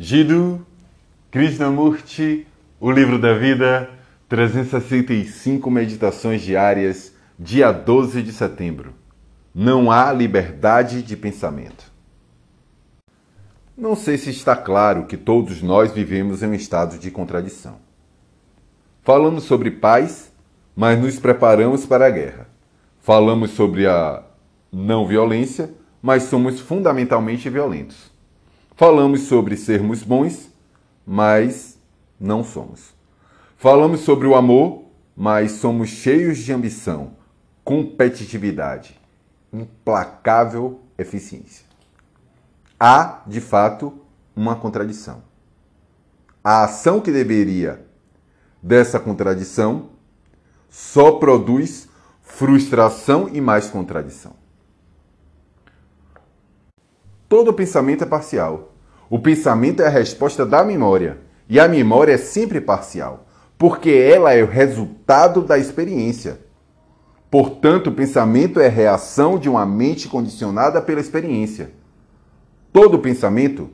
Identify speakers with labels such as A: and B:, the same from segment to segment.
A: Jiddu Krishnamurti, O Livro da Vida, 365 Meditações Diárias, dia 12 de setembro. Não há liberdade de pensamento. Não sei se está claro que todos nós vivemos em um estado de contradição. Falamos sobre paz, mas nos preparamos para a guerra. Falamos sobre a não violência, mas somos fundamentalmente violentos. Falamos sobre sermos bons, mas não somos. Falamos sobre o amor, mas somos cheios de ambição, competitividade, implacável eficiência. Há, de fato, uma contradição. A ação que deveria dessa contradição só produz frustração e mais contradição. Todo pensamento é parcial. O pensamento é a resposta da memória. E a memória é sempre parcial, porque ela é o resultado da experiência. Portanto, o pensamento é reação de uma mente condicionada pela experiência. Todo pensamento,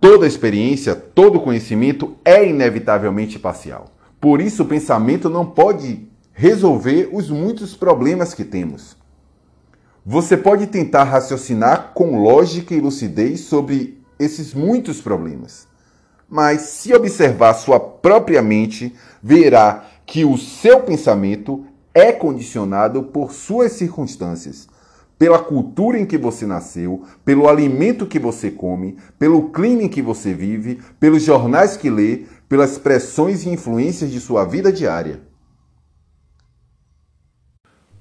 A: toda experiência, todo conhecimento é inevitavelmente parcial. Por isso, o pensamento não pode resolver os muitos problemas que temos. Você pode tentar raciocinar com lógica e lucidez sobre esses muitos problemas. Mas se observar sua própria mente, verá que o seu pensamento é condicionado por suas circunstâncias, pela cultura em que você nasceu, pelo alimento que você come, pelo clima em que você vive, pelos jornais que lê, pelas pressões e influências de sua vida diária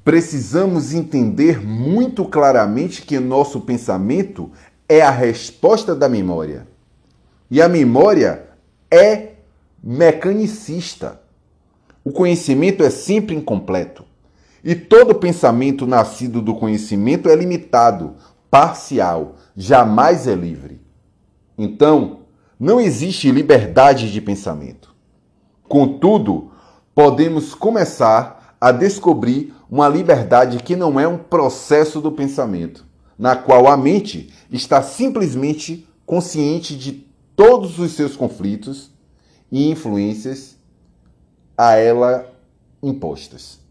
A: precisamos entender muito claramente que nosso pensamento é a resposta da memória. E a memória é mecanicista. O conhecimento é sempre incompleto. E todo pensamento nascido do conhecimento é limitado, parcial, jamais é livre. Então, não existe liberdade de pensamento. Contudo, podemos começar a descobrir uma liberdade que não é um processo do pensamento, na qual a mente está simplesmente consciente de todos os seus conflitos e influências a ela impostas.